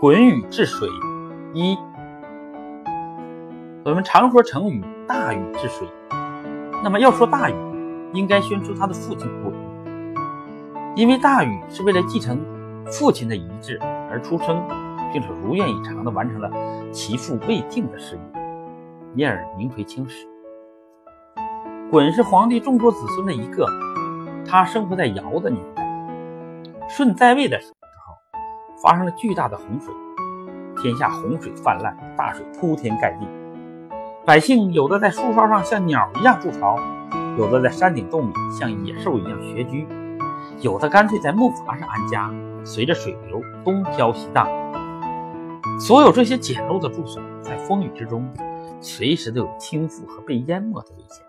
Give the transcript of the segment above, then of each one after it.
鲧禹治水一，我们常说成语“大禹治水”，那么要说大禹，应该先说他的父亲鲧，因为大禹是为了继承父亲的遗志而出生，并且如愿以偿地完成了其父未定的事业，因而名垂青史。鲧是黄帝众多子孙的一个，他生活在尧的年代，舜在位的时候。发生了巨大的洪水，天下洪水泛滥，大水铺天盖地，百姓有的在树梢上像鸟一样筑巢，有的在山顶洞里像野兽一样穴居，有的干脆在木筏上安家，随着水流东飘西荡。所有这些简陋的住所，在风雨之中，随时都有倾覆和被淹没的危险。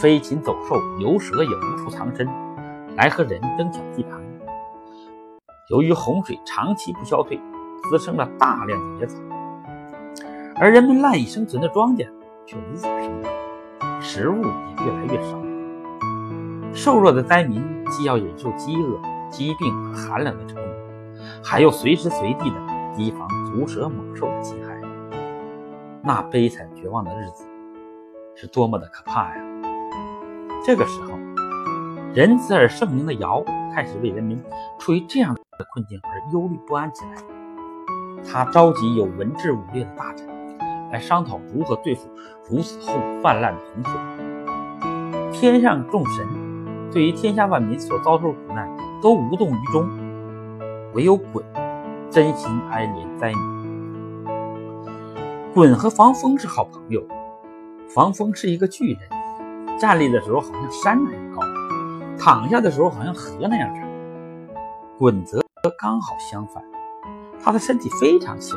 飞禽走兽、游蛇也无处藏身，来和人争抢地盘。由于洪水长期不消退，滋生了大量的野草，而人们赖以生存的庄稼却无法生长，食物也越来越少。瘦弱的灾民既要忍受饥饿、疾病和寒冷的折磨，还要随时随地的提防毒蛇猛兽的侵害。那悲惨绝望的日子是多么的可怕呀！这个时候，仁慈而圣明的尧开始为人民处于这样。的困境而忧虑不安起来，他召集有文治武略的大臣来商讨如何对付如此后泛滥的洪水。天上众神对于天下万民所遭受苦难都无动于衷，唯有鲧真心哀怜灾民。鲧和防风是好朋友，防风是一个巨人，站立的时候好像山那样高，躺下的时候好像河那样长。鲧则。刚好相反，他的身体非常小，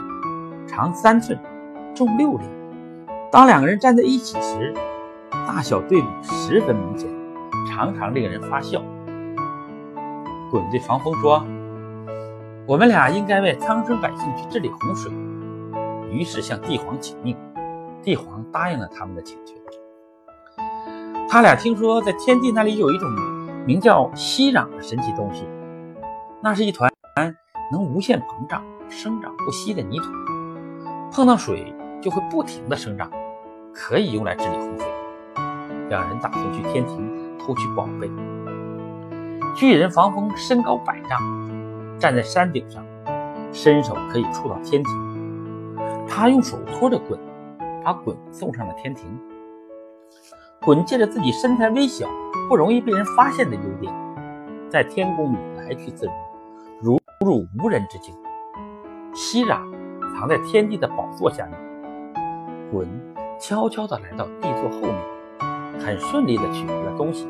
长三寸，重六两。当两个人站在一起时，大小对比十分明显，常常令人发笑。鲧对防风说：“我们俩应该为苍生百姓去治理洪水。”于是向帝皇请命，帝皇答应了他们的请求。他俩听说在天地那里有一种名叫息壤的神奇东西，那是一团。能无限膨胀、生长不息的泥土，碰到水就会不停地生长，可以用来治理洪水。两人打算去天庭偷取宝贝。巨人防风身高百丈，站在山顶上，伸手可以触到天庭。他用手托着滚，把滚送上了天庭。滚借着自己身材微小、不容易被人发现的优点，在天宫里来去自如。入无人之境，熙壤藏在天帝的宝座下面。鲧悄悄地来到帝座后面，很顺利地取回了东西。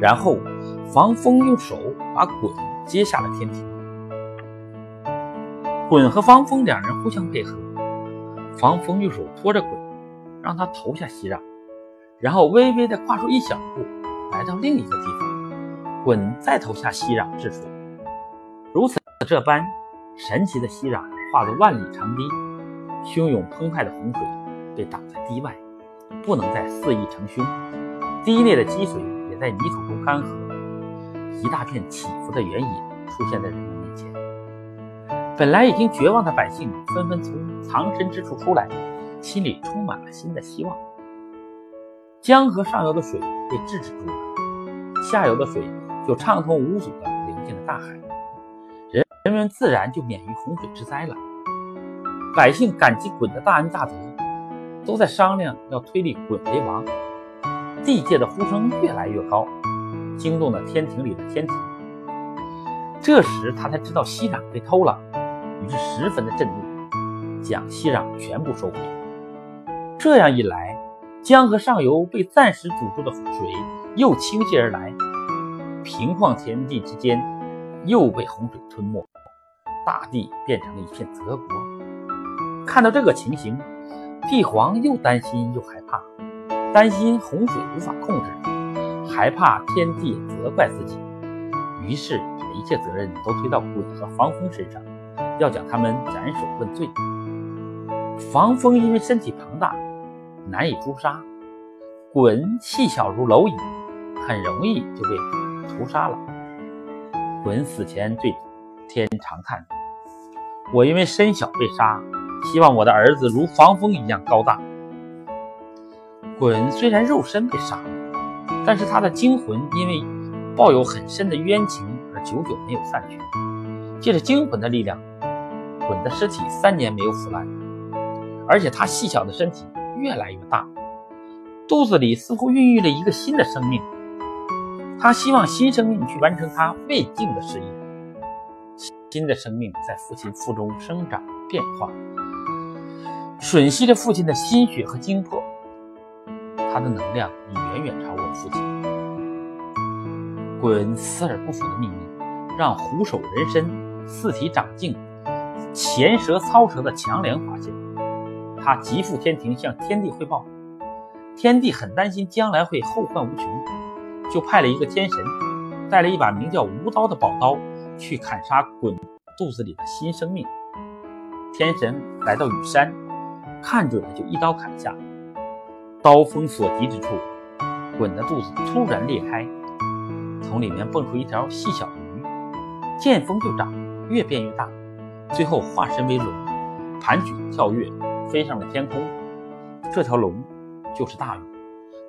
然后防风用手把鲧接下了天庭。鲧和防风两人互相配合，防风用手托着鲧，让他投下熙壤，然后微微地跨出一小步，来到另一个地方。鲧再投下熙壤治水，如此。这般神奇的熙壤化作万里长堤，汹涌澎湃的洪水被挡在堤外，不能再肆意成凶。堤内的积水也在泥土中干涸，一大片起伏的原野出现在人们面前。本来已经绝望的百姓纷纷从藏身之处出来，心里充满了新的希望。江河上游的水被制止住了，下游的水就畅通无阻地流进了大海。人们自然就免于洪水之灾了。百姓感激鲧的大恩大德，都在商量要推立鲧为王。地界的呼声越来越高，惊动了天庭里的天庭。这时他才知道息壤被偷了，于是十分的震怒，将息壤全部收回。这样一来，江河上游被暂时堵住的水又倾泻而来，平旷田地之间又被洪水吞没。大地变成了一片泽国。看到这个情形，帝皇又担心又害怕，担心洪水无法控制，还怕天帝责怪自己，于是把一切责任都推到鲧和防风身上，要将他们斩首问罪。防风因为身体庞大，难以诛杀；鲧细小如蝼蚁，很容易就被屠杀了。鲧死前对。天长叹：“我因为身小被杀，希望我的儿子如防风一样高大。鲧虽然肉身被杀，但是他的精魂因为抱有很深的冤情而久久没有散去。借着精魂的力量，鲧的尸体三年没有腐烂，而且他细小的身体越来越大，肚子里似乎孕育了一个新的生命。他希望新生命去完成他未尽的事业。新的生命在父亲腹中生长变化，吮吸着父亲的心血和精魄，他的能量已远远超过父亲。滚死而不腐的秘密，让虎首人身、四体长镜、前舌操舌的强梁发现。他急赴天庭向天帝汇报，天帝很担心将来会后患无穷，就派了一个天神，带了一把名叫无刀的宝刀。去砍杀滚肚子里的新生命。天神来到羽山，看准了就一刀砍下。刀锋所及之处，鲧的肚子突然裂开，从里面蹦出一条细小的鱼，见风就长，越变越大，最后化身为龙，盘曲跳跃，飞上了天空。这条龙就是大禹，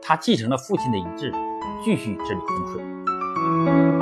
他继承了父亲的遗志，继续治理洪水。